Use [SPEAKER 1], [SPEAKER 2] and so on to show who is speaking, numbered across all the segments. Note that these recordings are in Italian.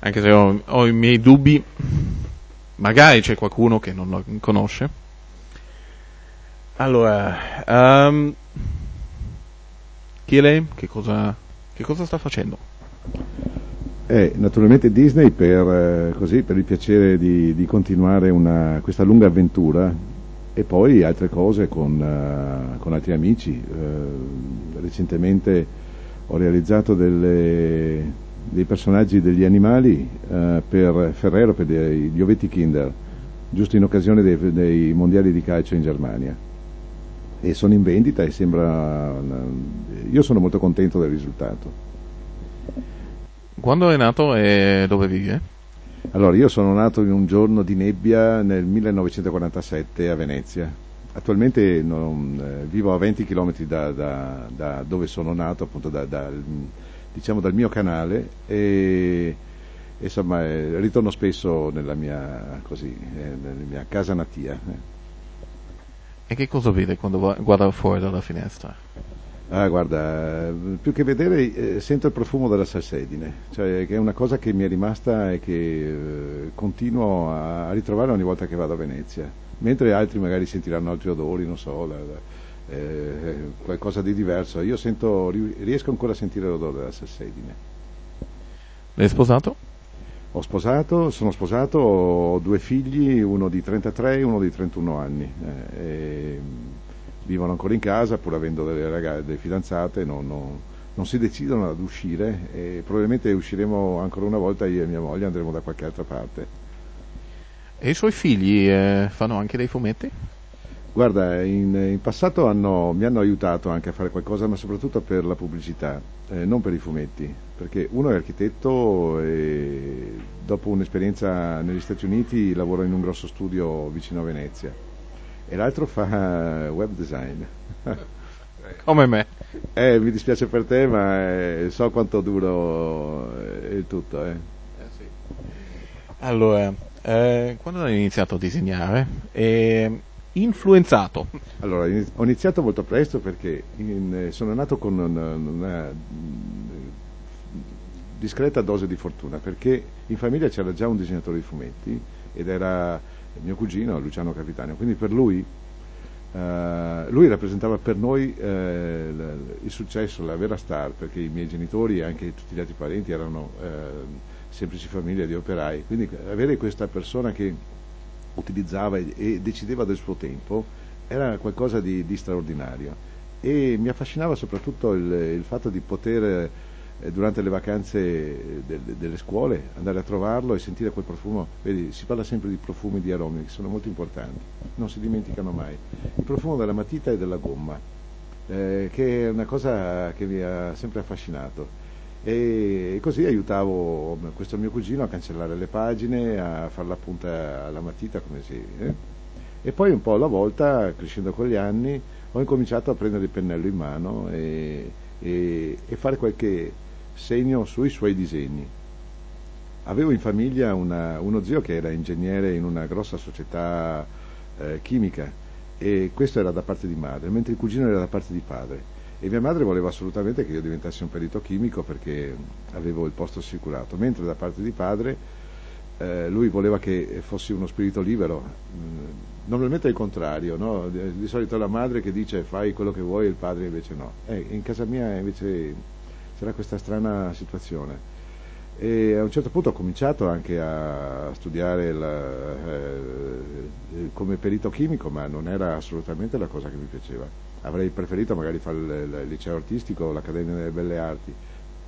[SPEAKER 1] anche se ho, ho i miei dubbi, magari c'è qualcuno che non lo conosce. Allora, um, chi è lei? Che cosa, che cosa sta facendo?
[SPEAKER 2] Eh, naturalmente Disney per, eh, così, per il piacere di, di continuare una, questa lunga avventura e poi altre cose con, uh, con altri amici. Uh, recentemente ho realizzato delle, dei personaggi degli animali uh, per Ferrero, per gli ovetti Kinder, giusto in occasione dei, dei, mondiali di calcio in Germania. E sono in vendita e sembra... Io sono molto contento del risultato.
[SPEAKER 1] Quando è nato e dove vive?
[SPEAKER 2] Allora, io sono nato in un giorno di nebbia nel 1947 a Venezia. Attualmente non, eh, vivo a 20 km da, da, da, dove sono nato, appunto da, diciamo dal mio canale e insomma eh, ritorno spesso nella mia, così, eh, nella mia casa natia.
[SPEAKER 1] E che cosa vede quando guarda fuori dalla finestra?
[SPEAKER 2] Ah, guarda, più che vedere eh, sento il profumo della salsedine, cioè che è una cosa che mi è rimasta e che eh, continuo a, a, ritrovare ogni volta che vado a Venezia, mentre altri magari sentiranno altri odori, non so, la, la, eh, qualcosa di diverso. Io sento, riesco ancora a sentire l'odore della salsedine.
[SPEAKER 1] Lei è sposato?
[SPEAKER 2] Ho sposato, sono sposato, ho due figli, uno di 33 e uno di 31 anni. Eh, vivono ancora in casa pur avendo delle, ragazze, delle fidanzate, non, non, non, si decidono ad uscire e probabilmente usciremo ancora una volta io e mia moglie andremo da qualche altra parte.
[SPEAKER 1] E i suoi figli eh, fanno anche dei fumetti?
[SPEAKER 2] Guarda, in, in passato hanno, mi hanno aiutato anche a fare qualcosa, ma soprattutto per la pubblicità, eh, non per i fumetti, perché uno è architetto e dopo un'esperienza negli Stati Uniti lavora in un grosso studio vicino a Venezia e l'altro fa web design.
[SPEAKER 1] Come me.
[SPEAKER 2] Eh, mi dispiace per te, ma eh, so quanto duro è il tutto. Eh. Eh sì.
[SPEAKER 1] Allora, eh, quando hai iniziato a disegnare? E influenzato?
[SPEAKER 2] Allora, ho iniziato molto presto perché in, sono nato con una, una, discreta dose di fortuna, perché in famiglia c'era già un disegnatore di fumetti ed era mio cugino Luciano Capitano, quindi per lui, eh, lui rappresentava per noi eh, il successo, la vera star, perché i miei genitori e anche tutti gli altri parenti erano eh, semplici famiglie di operai, quindi avere questa persona che utilizzava e decideva del suo tempo era qualcosa di, di straordinario. E mi affascinava soprattutto il, il fatto di poter eh, durante le vacanze de, de, delle scuole andare a trovarlo e sentire quel profumo, vedi si parla sempre di profumi di aromi che sono molto importanti, non si dimenticano mai, il profumo della matita e della gomma, eh, che è una cosa che mi ha sempre affascinato e così aiutavo questo mio cugino a cancellare le pagine, a fare la punta alla matita come si... Eh? E poi un po' alla volta, crescendo con gli anni, ho incominciato a prendere il pennello in mano e, e, e fare qualche segno sui suoi disegni. Avevo in famiglia una, uno zio che era ingegnere in una grossa società eh, chimica e questo era da parte di madre, mentre il cugino era da parte di padre. E mia madre voleva assolutamente che io diventassi un perito chimico perché avevo il posto assicurato, mentre da parte di padre eh, lui voleva che fossi uno spirito libero. Mm, normalmente è il contrario, no? di, solito è la madre che dice fai quello che vuoi e il padre invece no. Eh, in casa mia invece c'era questa strana situazione. E a un certo punto ho cominciato anche a studiare la, eh, come perito chimico, ma non era assolutamente la cosa che mi piaceva. Avrei preferito magari fare il, liceo artistico o l'Accademia delle Belle Arti,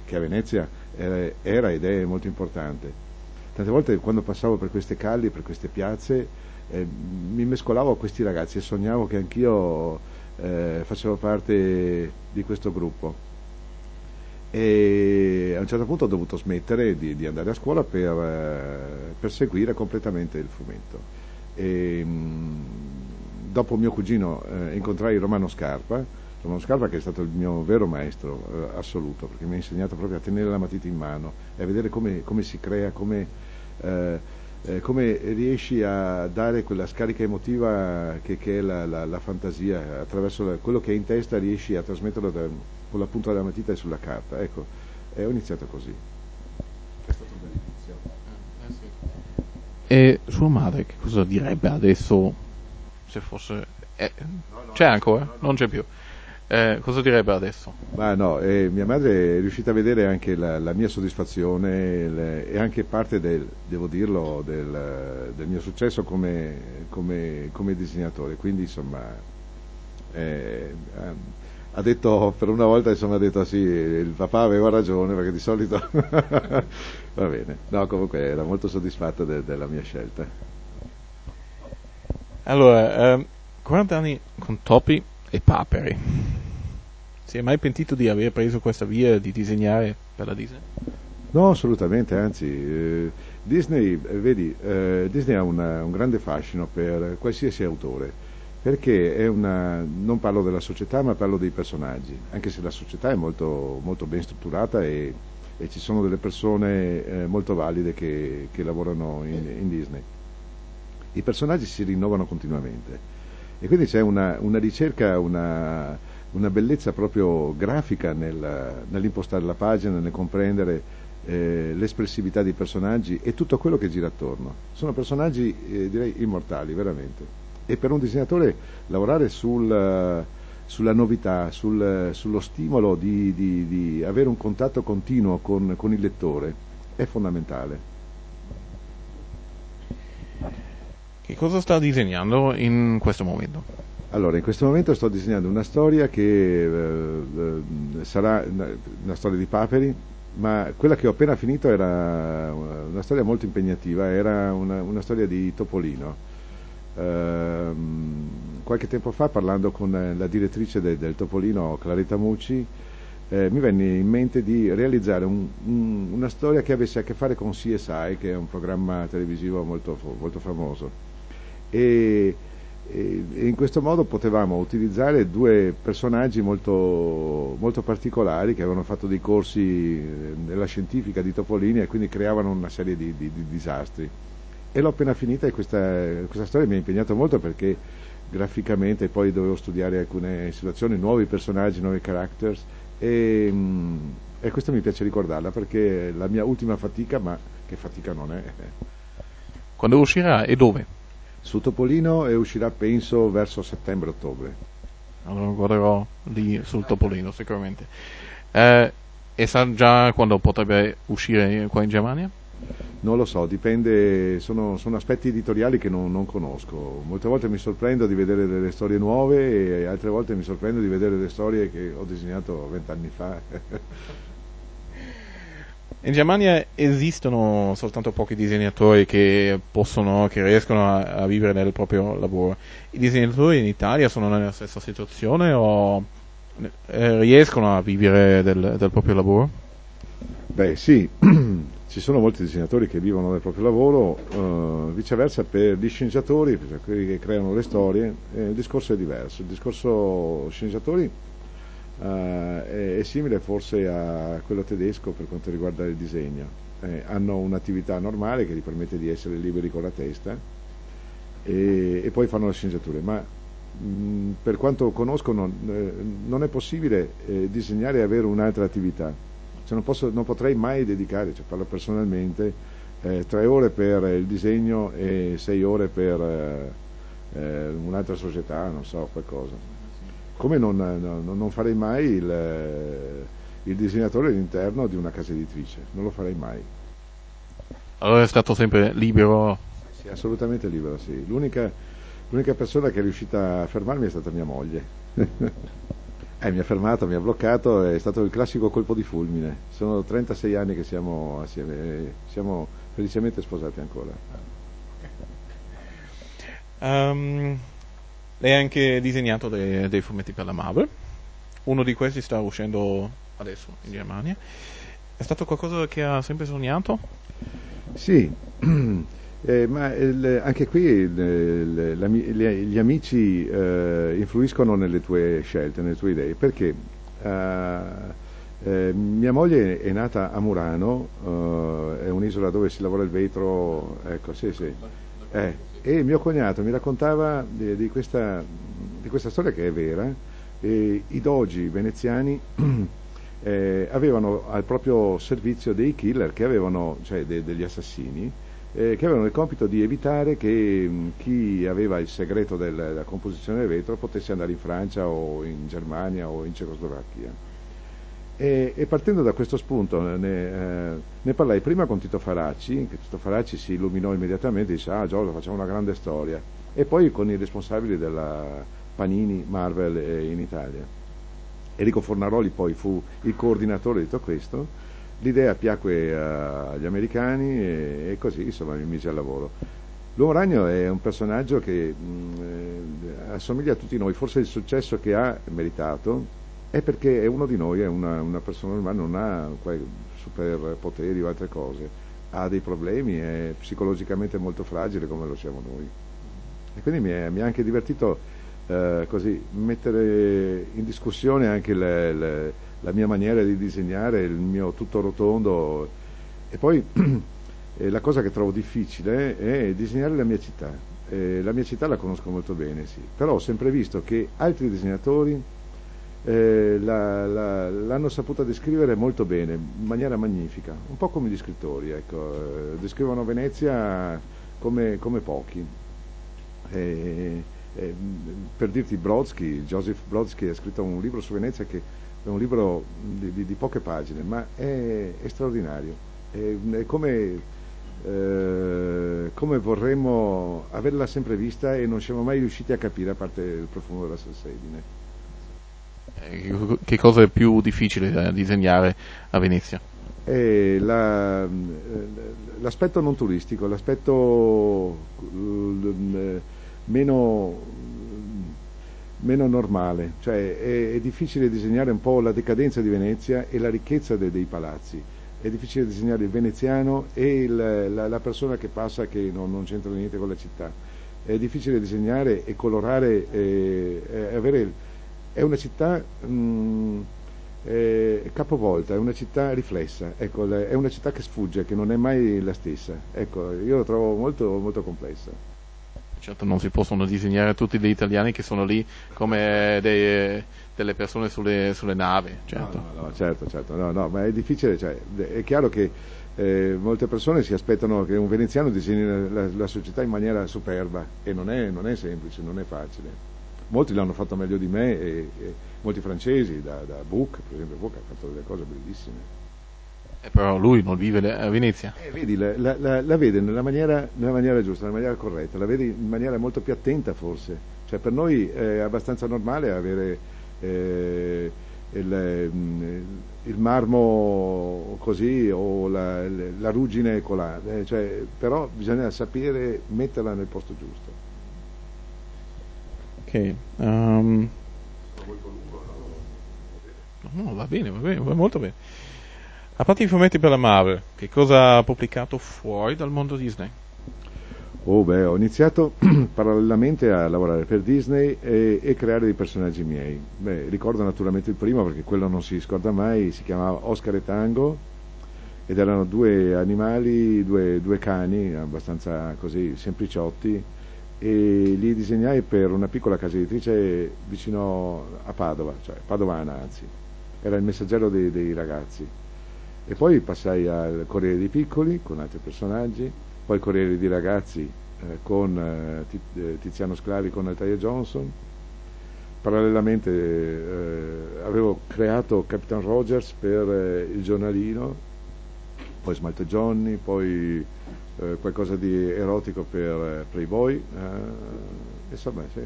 [SPEAKER 2] che a Venezia era, era ed è molto importante. Tante volte quando passavo per queste calli, per queste piazze, eh, mi mescolavo a questi ragazzi e sognavo che anch'io eh, facevo parte di questo gruppo e a un certo punto ho dovuto smettere di, di andare a scuola per, eh, per, seguire completamente il fumetto. E, mh, dopo mio cugino eh, incontrai Romano Scarpa, Romano Scarpa che è stato il mio vero maestro eh, assoluto, perché mi ha insegnato proprio a tenere la matita in mano e a vedere come, come si crea, come, eh, eh, come, riesci a dare quella scarica emotiva che, che è la, la, la fantasia, attraverso la, quello che hai in testa riesci a trasmetterlo da, con la punta della matita e sulla carta. Ecco, eh, ho iniziato così. È stato un bell'inizio.
[SPEAKER 1] E sua madre che cosa direbbe adesso se fosse... Eh, c'è ancora? Non c'è più. Eh, cosa direbbe adesso?
[SPEAKER 2] Ma no, eh, mia madre è riuscita a vedere anche la, la mia soddisfazione le, e anche parte del, devo dirlo, del, del mio successo come, come, come, disegnatore. Quindi insomma eh, ha detto per una volta insomma ha detto sì, il papà aveva ragione perché di solito va bene. No, comunque era molto soddisfatta de, della mia scelta.
[SPEAKER 1] Allora, eh, 40 anni con Topi e Paperi. Si è mai pentito di aver preso questa via di disegnare per la Disney?
[SPEAKER 2] No, assolutamente, anzi, eh, Disney, eh, vedi, eh, Disney ha una, un grande fascino per qualsiasi autore, perché è una, non parlo della società, ma parlo dei personaggi, anche se la società è molto, molto ben strutturata e, e, ci sono delle persone eh, molto valide che, che lavorano in, in Disney. I personaggi si rinnovano continuamente e quindi c'è una, una ricerca, una, una, bellezza proprio grafica nel, nell'impostare la pagina, nel comprendere eh, l'espressività dei personaggi e tutto quello che gira attorno. Sono personaggi eh, direi immortali, veramente. E per un disegnatore lavorare sul, sulla novità, sul, sullo stimolo di, di, di, avere un contatto continuo con, con il lettore è fondamentale.
[SPEAKER 1] Che cosa sta disegnando in questo momento?
[SPEAKER 2] Allora, in questo momento sto disegnando una storia che eh, eh sarà una, una, storia di paperi, ma quella che ho appena finito era una storia molto impegnativa, era una, una storia di Topolino. Eh, qualche tempo fa, parlando con la direttrice de, del Topolino, Claretta Mucci, eh, mi venne in mente di realizzare un, un, una storia che avesse a che fare con CSI, che è un programma televisivo molto, molto famoso e, e, in questo modo potevamo utilizzare due personaggi molto, molto, particolari che avevano fatto dei corsi eh, nella scientifica di Topolini e quindi creavano una serie di, di, di disastri. E l'ho appena finita e questa, questa storia mi ha impegnato molto perché graficamente poi dovevo studiare alcune situazioni, nuovi personaggi, nuovi characters e, mm, e questo mi piace ricordarla perché è la mia ultima fatica, ma che fatica non è.
[SPEAKER 1] Quando uscirà e dove?
[SPEAKER 2] Su Topolino e uscirà penso verso settembre-ottobre.
[SPEAKER 1] Allora guarderò lì sul Topolino sicuramente. Eh, e sa già quando potrebbe uscire qua in Germania?
[SPEAKER 2] Non lo so, dipende, sono, sono aspetti editoriali che non, non, conosco. Molte volte mi sorprendo di vedere delle storie nuove e altre volte mi sorprendo di vedere delle storie che ho disegnato vent'anni fa.
[SPEAKER 1] In Germania esistono soltanto pochi disegnatori che possono, che riescono a, a, vivere nel proprio lavoro. I disegnatori in Italia sono nella stessa situazione o eh, riescono a vivere del, del, proprio lavoro?
[SPEAKER 2] Beh sì, ci sono molti disegnatori che vivono del proprio lavoro, eh, viceversa per gli sceneggiatori, per quelli che creano le storie, eh, il discorso è diverso. Il discorso sceneggiatori Uh, è, simile forse a quello tedesco per quanto riguarda il disegno. Eh, hanno un'attività normale che gli permette di essere liberi con la testa e, e poi fanno le sceneggiature, ma mh, per quanto conosco non, eh, non è possibile eh, disegnare e avere un'altra attività. Cioè non, posso, non, potrei mai dedicare, cioè parlo personalmente, eh, tre ore per il disegno e sei ore per eh, un'altra società, non so, qualcosa come non, non, non farei mai il, il, disegnatore all'interno di una casa editrice, non lo farei mai.
[SPEAKER 1] Allora è stato sempre libero?
[SPEAKER 2] Sì, assolutamente libero, sì. L'unica, l'unica persona che è riuscita a fermarmi è stata mia moglie. eh, mi ha fermato, mi ha bloccato, è stato il classico colpo di fulmine. Sono 36 anni che siamo assieme, e siamo felicemente sposati ancora.
[SPEAKER 1] Um, lei ha anche disegnato dei, dei fumetti per la Marvel. Uno di questi sta uscendo adesso in Germania. È stato qualcosa che ha sempre sognato?
[SPEAKER 2] Sì, eh, ma il, anche qui il, la, gli amici eh, influiscono nelle tue scelte, nelle tue idee, perché eh, eh mia moglie è nata a Murano, eh, è un'isola dove si lavora il vetro, ecco, sì, sì. Eh, e mio cognato mi raccontava di, di, questa, di questa, storia che è vera, e i dogi veneziani eh, avevano al proprio servizio dei killer, avevano, cioè de, degli assassini, eh, che avevano il compito di evitare che mh, chi aveva il segreto del, della composizione del vetro potesse andare in Francia o in Germania o in Cecoslovacchia. E, e partendo da questo spunto ne, eh, ne, parlai prima con Tito Faracci, che Tito Faracci si illuminò immediatamente e disse ah Giorgio facciamo una grande storia, e poi con i responsabili della Panini Marvel in Italia. Enrico Fornaroli poi fu il coordinatore di tutto questo, l'idea piacque agli americani e, e così insomma mi mise al lavoro. L'Uomo Ragno è un personaggio che mh, eh, assomiglia a tutti noi, forse il successo che ha meritato è perché è uno di noi, è una, una persona normale, non ha superpoteri o altre cose, ha dei problemi, è psicologicamente molto fragile come lo siamo noi. E quindi mi, è, mi ha anche divertito eh, così mettere in discussione anche le, le, la mia maniera di disegnare, il mio tutto rotondo. E poi la cosa che trovo difficile è disegnare la mia città. Eh, la mia città la conosco molto bene, sì, però ho sempre visto che altri disegnatori eh, la, la, l'hanno saputa descrivere molto bene, in maniera magnifica, un po' come gli scrittori, ecco, eh, descrivono Venezia come, come pochi. Eh, eh, per dirti Brodsky, Joseph Brodsky ha scritto un libro su Venezia che è un libro di, di, di poche pagine, ma è, è straordinario, è, è come, eh, come, vorremmo averla sempre vista e non siamo mai riusciti a capire a parte il profumo della salsedine.
[SPEAKER 1] Eh, che cosa è più difficile da disegnare a Venezia?
[SPEAKER 2] La, l'aspetto non turistico, l'aspetto eh, meno, meno normale, cioè è, è, difficile disegnare un po' la decadenza di Venezia e la ricchezza de, dei palazzi, è difficile disegnare il veneziano e il, la, la, persona che passa che non, non, c'entra niente con la città, è difficile disegnare e colorare e, e avere è una città mh, è capovolta, è una città riflessa, ecco, è una città che sfugge, che non è mai la stessa. Ecco, io la trovo molto, molto complessa.
[SPEAKER 1] Certo, non si possono disegnare tutti gli italiani che sono lì come dei, delle persone sulle, sulle navi. Certo.
[SPEAKER 2] No, no, no, certo, certo, no, no, ma è difficile, cioè, è chiaro che eh, molte persone si aspettano che un veneziano disegni la, la società in maniera superba e non è, non è semplice, non è facile molti l'hanno fatto meglio di me, e, e molti francesi, da, da Buch, per esempio Buch ha fatto delle cose bellissime.
[SPEAKER 1] Eh, però lui non vive a Venezia.
[SPEAKER 2] Eh, vedi, la, la, la vede nella maniera, nella maniera, giusta, nella maniera corretta, la vede in maniera molto più attenta forse. Cioè, per noi è abbastanza normale avere eh, il, il, marmo così o la, la ruggine colare, eh, cioè, però bisogna sapere metterla nel posto giusto.
[SPEAKER 1] Ok. Um... No, va bene, va bene, va molto bene. A parte i fumetti per la Marvel, che cosa ha pubblicato fuori dal mondo Disney?
[SPEAKER 2] Oh beh, ho iniziato parallelamente a lavorare per Disney e, e, creare dei personaggi miei. Beh, ricordo naturalmente il primo perché quello non si scorda mai, si chiamava Oscar e Tango ed erano due animali, due, due cani abbastanza così sempliciotti e li disegnai per una piccola casa editrice vicino a Padova, cioè padovana anzi, era il messaggero dei, dei ragazzi. E poi passai al Corriere dei Piccoli con altri personaggi, poi Corriere dei Ragazzi eh, con eh, eh Tiziano Sclavi con Natalia Johnson. Parallelamente eh, avevo creato Capitan Rogers per eh, il giornalino, poi Smalte Johnny, poi eh, qualcosa di erotico per eh, Playboy, eh, insomma, sì,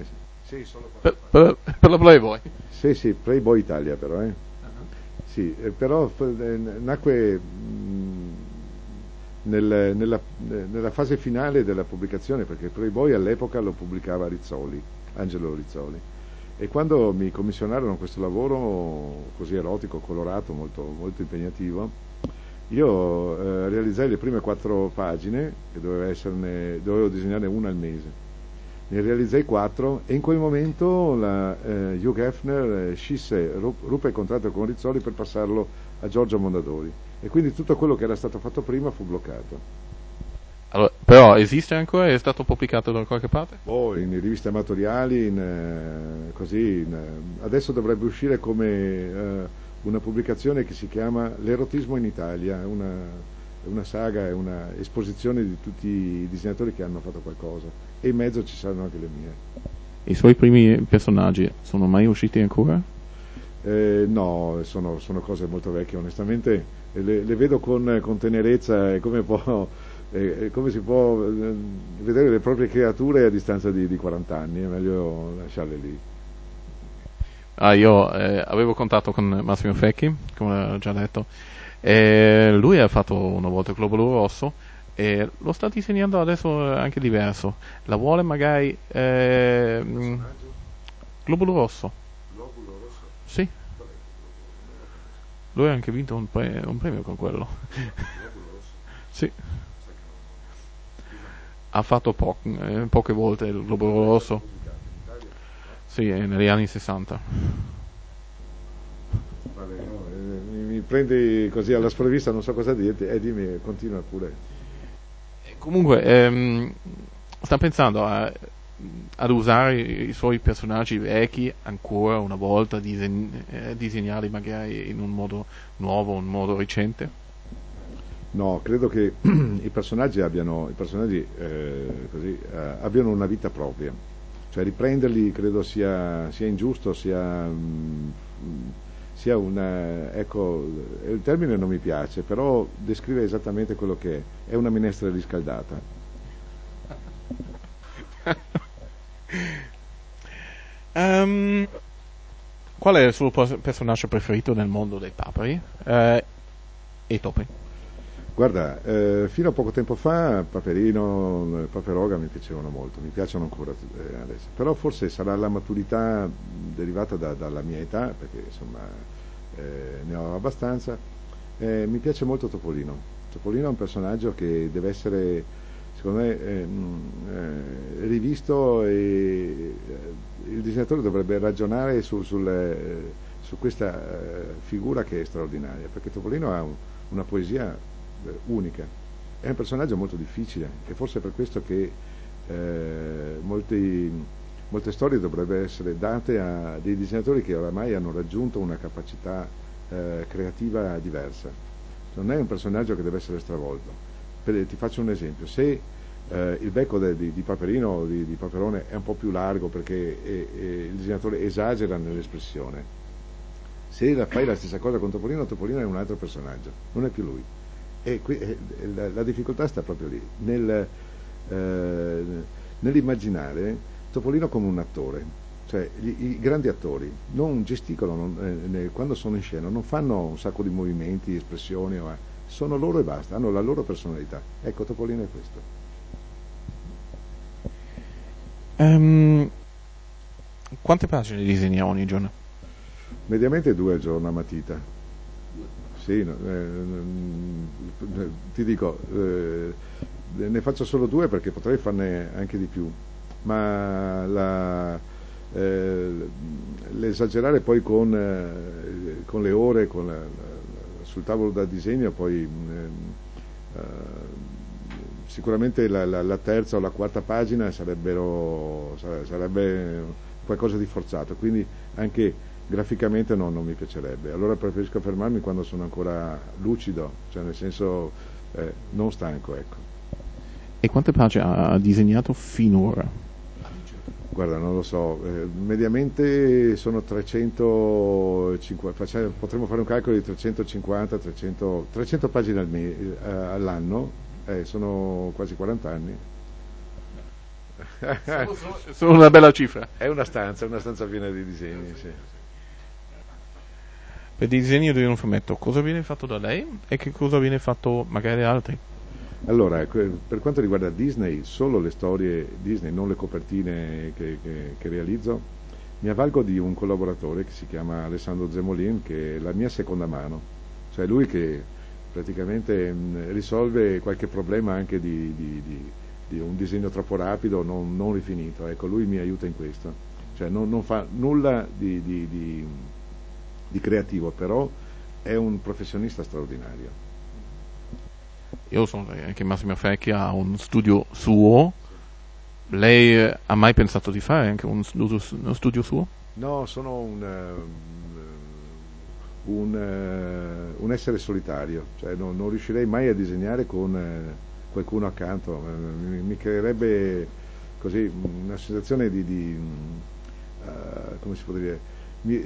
[SPEAKER 2] sì. sì
[SPEAKER 1] per, per, per, la Playboy?
[SPEAKER 2] Sì, sì, Playboy Italia però, eh. Uh-huh. Sì, eh, però nacque mh, nel, nella, nella, fase finale della pubblicazione, perché Playboy all'epoca lo pubblicava Rizzoli, Angelo Rizzoli. E quando mi commissionarono questo lavoro così erotico, colorato, molto, molto impegnativo, io eh, realizzai le prime quattro pagine, che esserne, dovevo disegnare una al mese. Ne realizzai quattro e in quel momento la, eh, Hugh Hefner eh, scisse, ruppe il contratto con Rizzoli per passarlo a Giorgio Mondadori e quindi tutto quello che era stato fatto prima fu bloccato.
[SPEAKER 1] Allora, però esiste ancora? È stato pubblicato da qualche parte?
[SPEAKER 2] Oh, in riviste amatoriali, in, eh, così, in, eh, adesso dovrebbe uscire come eh, una pubblicazione che si chiama L'erotismo in Italia, una, una saga, è una esposizione di tutti i disegnatori che hanno fatto qualcosa e in mezzo ci saranno anche le mie.
[SPEAKER 1] I suoi primi personaggi sono mai usciti ancora?
[SPEAKER 2] Eh, no, sono, sono, cose molto vecchie, onestamente le, le vedo con, con, tenerezza e come, può, eh, come si può eh, vedere le proprie creature a distanza di, di 40 anni, è meglio lasciarle lì.
[SPEAKER 1] Ah, io eh, avevo contatto con Massimo Fecchi, come ho già detto, e lui ha fatto una volta il Globolo Rosso e lo sta disegnando adesso anche diverso. La vuole magari... Eh, Globulo Rosso.
[SPEAKER 2] Globulo Rosso?
[SPEAKER 1] Sì. Lui ha anche vinto un, pre- un premio con quello. sì. Ha fatto po- eh, poche volte il Globulo Rosso. Sì, negli anni 60.
[SPEAKER 2] Vabbè, eh, mi prendi così alla sprovvista, non so cosa dirti, e eh, dimmi, continua pure.
[SPEAKER 1] Comunque, ehm, sta pensando a, ad usare i, suoi personaggi vecchi ancora una volta, disegn- eh, disegnarli magari in un modo nuovo, un modo recente?
[SPEAKER 2] No, credo che i personaggi abbiano, i personaggi, eh, così, eh, abbiano una vita propria. Cioè riprenderli credo sia, sia ingiusto, sia... Mm, sia una, ecco, il termine non mi piace, però descrive esattamente quello che è, è una minestra riscaldata.
[SPEAKER 1] um, qual è il suo personaggio preferito nel mondo dei paperi uh, e topi?
[SPEAKER 2] Guarda, eh, fino a poco tempo fa Paperino, Paperoga mi piacevano molto, mi piacciono ancora eh, adesso, però forse sarà la maturità derivata da, dalla mia età, perché insomma eh, ne ho abbastanza. Eh, mi piace molto Topolino. Topolino è un personaggio che deve essere, secondo me, eh, eh rivisto e eh, il disegnatore dovrebbe ragionare su, sul, su questa figura che è straordinaria, perché Topolino ha un, una poesia unica. È un personaggio molto difficile e forse è per questo che eh, molti, molte storie dovrebbero essere date a dei disegnatori che oramai hanno raggiunto una capacità eh, creativa diversa. Non è un personaggio che deve essere stravolto. Per, ti faccio un esempio, se eh, il becco de, di, di, Paperino o di, di, Paperone è un po' più largo perché è, è, il disegnatore esagera nell'espressione, se la, fai la stessa cosa con Topolino, Topolino è un altro personaggio, non è più lui. E qui, eh, la, la, difficoltà sta proprio lì, nel, eh, nell'immaginare Topolino come un attore, cioè gli, i grandi attori non gesticolano eh, quando sono in scena, non fanno un sacco di movimenti, espressioni, ma sono loro e basta, hanno la loro personalità. Ecco, Topolino è questo.
[SPEAKER 1] Um, quante pagine disegna ogni giorno?
[SPEAKER 2] Mediamente due al giorno a matita. Sì, no, eh, ti dico, eh, ne faccio solo due perché potrei farne anche di più, ma la, eh, l'esagerare poi con, eh, con, le ore con la, sul tavolo da disegno poi eh, eh, sicuramente la, la, terza o la quarta pagina sarebbe qualcosa di forzato, quindi anche graficamente no, non mi piacerebbe. Allora preferisco fermarmi quando sono ancora lucido, cioè nel senso eh, non stanco. Ecco.
[SPEAKER 1] E quante pagine ha disegnato finora?
[SPEAKER 2] Guarda, non lo so, eh, mediamente sono 350, facciamo, potremmo fare un calcolo di 350, 300, 300 pagine al me, eh, all'anno, eh, sono quasi 40 anni.
[SPEAKER 1] sono, sono, una bella cifra.
[SPEAKER 2] È una stanza, una stanza piena di disegni, sì
[SPEAKER 1] per il disegno di un fumetto, cosa viene fatto da lei e che cosa viene fatto magari da altri?
[SPEAKER 2] Allora, per quanto riguarda Disney, solo le storie Disney, non le copertine che, che, che realizzo, mi avvalgo di un collaboratore che si chiama Alessandro Zemolin, che è la mia seconda mano, cioè lui che praticamente risolve qualche problema anche di, di, di, di un disegno troppo rapido, non, non, rifinito, ecco, lui mi aiuta in questo, cioè non, non fa nulla di di creativo, però è un professionista straordinario.
[SPEAKER 1] Io sono anche Massimo Fecchi ha un studio suo. Lei eh, ha mai pensato di fare anche un studio, uno studio suo?
[SPEAKER 2] No, sono un, uh, un uh, un essere solitario, cioè non, non, riuscirei mai a disegnare con eh, qualcuno accanto, mi, mi, creerebbe così una sensazione di, di uh, come si può dire, mi,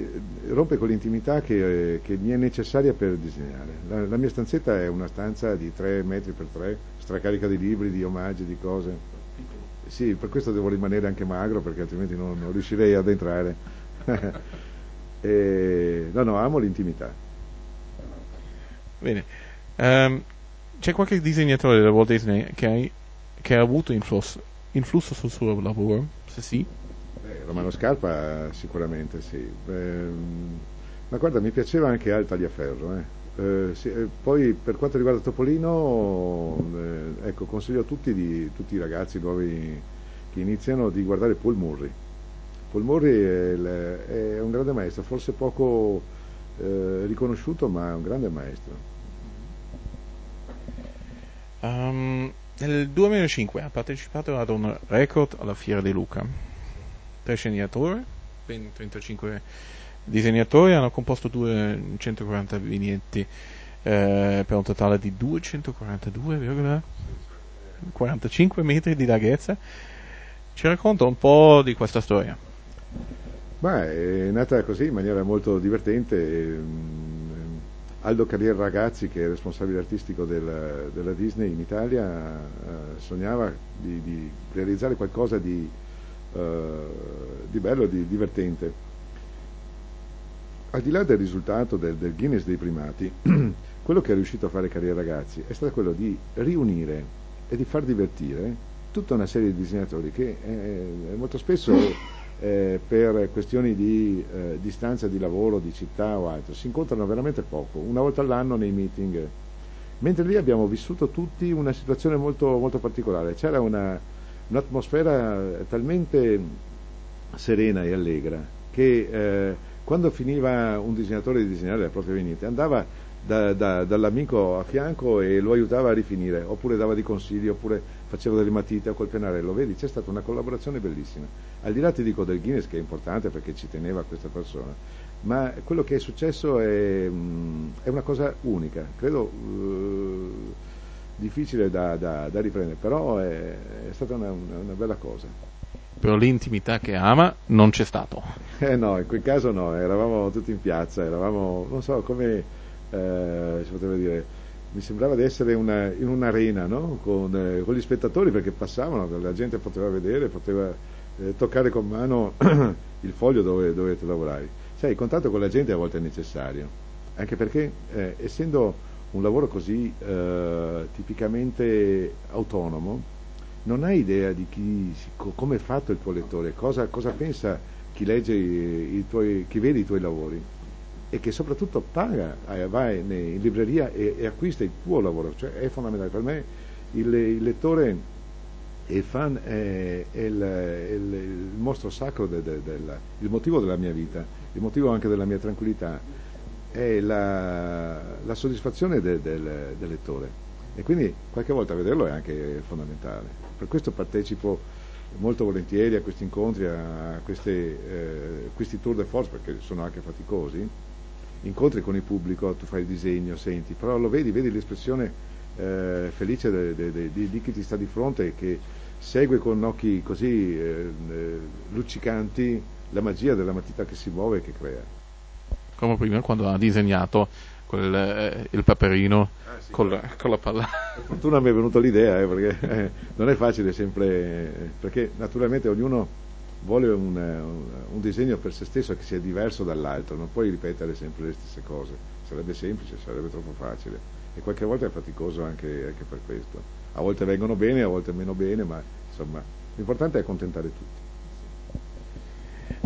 [SPEAKER 2] rompe con l'intimità che, che, mi è necessaria per disegnare. La, la, mia stanzetta è una stanza di 3 metri per 3, stracarica di libri, di omaggi, di cose. Sì, per questo devo rimanere anche magro perché altrimenti non, non riuscirei ad entrare. e, no, no, amo l'intimità.
[SPEAKER 1] Bene. Um, c'è qualche disegnatore della Walt Disney che, hai, che ha avuto influsso, influsso, sul suo lavoro? Se sì?
[SPEAKER 2] Romano Scarpa sicuramente sì. Beh, ma guarda, mi piaceva anche Al Tagliaferro. Eh. Eh, sì, eh, poi per quanto riguarda Topolino, eh, ecco, consiglio a tutti, di, tutti, i ragazzi nuovi che iniziano di guardare Paul Murray. Paul Murray è, il, è un grande maestro, forse poco eh, riconosciuto, ma è un grande maestro.
[SPEAKER 1] Um, nel 2005 ha partecipato ad un record alla Fiera di Luca. Tre sceneggiatori, ben 35 disegnatori hanno composto 240 vignette eh, per un totale di 242,45 metri di larghezza. Ci racconta un po' di questa storia.
[SPEAKER 2] Beh, è nata così in maniera molto divertente. Mm, Aldo Carrier Ragazzi, che è responsabile artistico della, della Disney in Italia, eh, sognava di, di, realizzare qualcosa di, eh, di bello, di divertente. Al di là del risultato del, del Guinness dei primati, quello che è riuscito a fare Carriera Ragazzi è stato quello di riunire e di far divertire tutta una serie di disegnatori che eh, molto spesso eh, per questioni di eh, distanza di lavoro, di città o altro, si incontrano veramente poco, una volta all'anno nei meeting, mentre lì abbiamo vissuto tutti una situazione molto, molto particolare, c'era una, un'atmosfera talmente serena e allegra che eh, quando finiva un disegnatore di disegnare la propria vignetta, andava da, da, dall'amico a fianco e lo aiutava a rifinire, oppure dava dei consigli, oppure faceva delle matite col pennarello. Vedi, c'è stata una collaborazione bellissima. Al di là ti dico del Guinness, che è importante perché ci teneva questa persona, ma quello che è successo è, è una cosa unica, credo uh, difficile da, da, da, riprendere, però è, è stata una, una, bella cosa
[SPEAKER 1] però l'intimità che ama non c'è stato.
[SPEAKER 2] Eh no, in quel caso no, eravamo tutti in piazza, eravamo, non so come eh, si poteva dire, mi sembrava di essere una, in un'arena no? con, eh, con, gli spettatori perché passavano, la gente poteva vedere, poteva eh, toccare con mano il foglio dove, dove tu lavoravi. Sai, il contatto con la gente a volte è necessario, anche perché eh, essendo un lavoro così eh, tipicamente autonomo, non hai idea di come è fatto il tuo lettore, cosa, cosa pensa chi tuoi, chi vede i tuoi lavori e che soprattutto paga, eh, va in libreria e, e, acquista il tuo lavoro, cioè è fondamentale. Per me il, il lettore e il fan è, è, il, è il, il, mostro sacro, de, de, de, il motivo della mia vita, il motivo anche della mia tranquillità, è la, la soddisfazione del, del lettore e quindi qualche volta vederlo è anche fondamentale. Per questo partecipo molto volentieri a questi incontri, a queste, eh, questi tour de force perché sono anche faticosi, incontri con il pubblico, tu fai il disegno, senti, però lo vedi, vedi l'espressione eh, felice de, de, de, di, chi ti sta di fronte e che segue con occhi così eh, eh, luccicanti la magia della matita che si muove e che crea.
[SPEAKER 1] Come prima quando ha disegnato quel, eh, il paperino ah, sì, con, la, con, la, palla.
[SPEAKER 2] Per fortuna mi è venuta l'idea, eh, perché eh, non è facile sempre, perché naturalmente ognuno vuole un, un, disegno per se stesso che sia diverso dall'altro, non puoi ripetere sempre le stesse cose, sarebbe semplice, sarebbe troppo facile e qualche volta è faticoso anche, anche per questo. A volte vengono bene, a volte meno bene, ma insomma l'importante è accontentare tutti.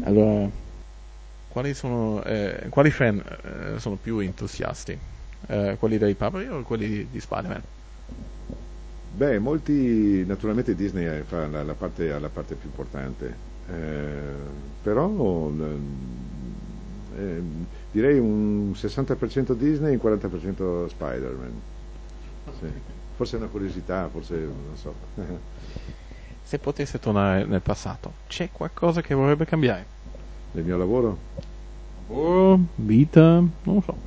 [SPEAKER 1] Allora, quali, sono, eh, quali fan eh, sono più entusiasti? Eh, quelli dei paperi o quelli di Spider-Man?
[SPEAKER 2] Beh, molti, naturalmente Disney fa la, la, parte, la parte, più importante, eh, però eh, direi un 60% Disney e un 40% Spider-Man. Sì. Forse è una curiosità, forse non so.
[SPEAKER 1] Se potesse tornare nel passato, c'è qualcosa che vorrebbe cambiare?
[SPEAKER 2] Nel mio lavoro?
[SPEAKER 1] Lavoro, vita, non lo so.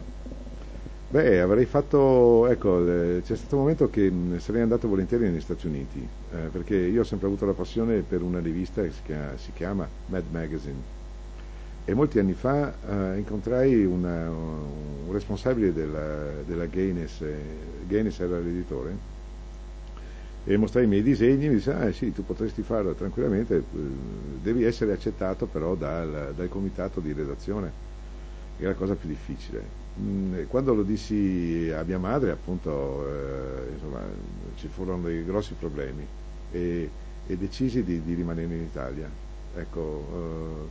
[SPEAKER 2] Beh, avrei fatto, ecco, eh, c'è stato un momento che mh, sarei andato volentieri negli Stati Uniti, eh, perché io ho sempre avuto la passione per una rivista che si chiama, si chiama Mad Magazine. E molti anni fa eh, incontrai una- un responsabile della, della Gaines, eh, Gaines era l'editore, e mostrai i miei disegni, mi disse, ah sì, tu potresti farlo tranquillamente, eh, devi essere accettato però dal, dal comitato di redazione, che è la cosa più difficile. Mm, quando lo dissi a mia madre, appunto, eh, insomma, ci furono dei grossi problemi e, e decisi di, di rimanere in Italia. Ecco,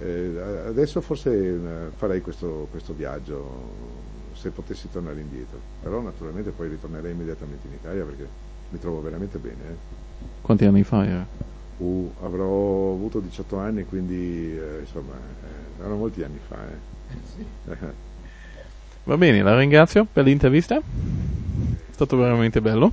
[SPEAKER 2] eh, eh, adesso forse eh, farei questo, questo viaggio se potessi tornare indietro, però naturalmente poi ritornerei immediatamente in Italia perché mi trovo veramente bene. eh.
[SPEAKER 1] Quanti anni fa era?
[SPEAKER 2] Uh, avrò avuto 18 anni, quindi eh, insomma, eh, erano molti anni fa. eh.
[SPEAKER 1] Va bene, la ringrazio per l'intervista. È stato veramente bello.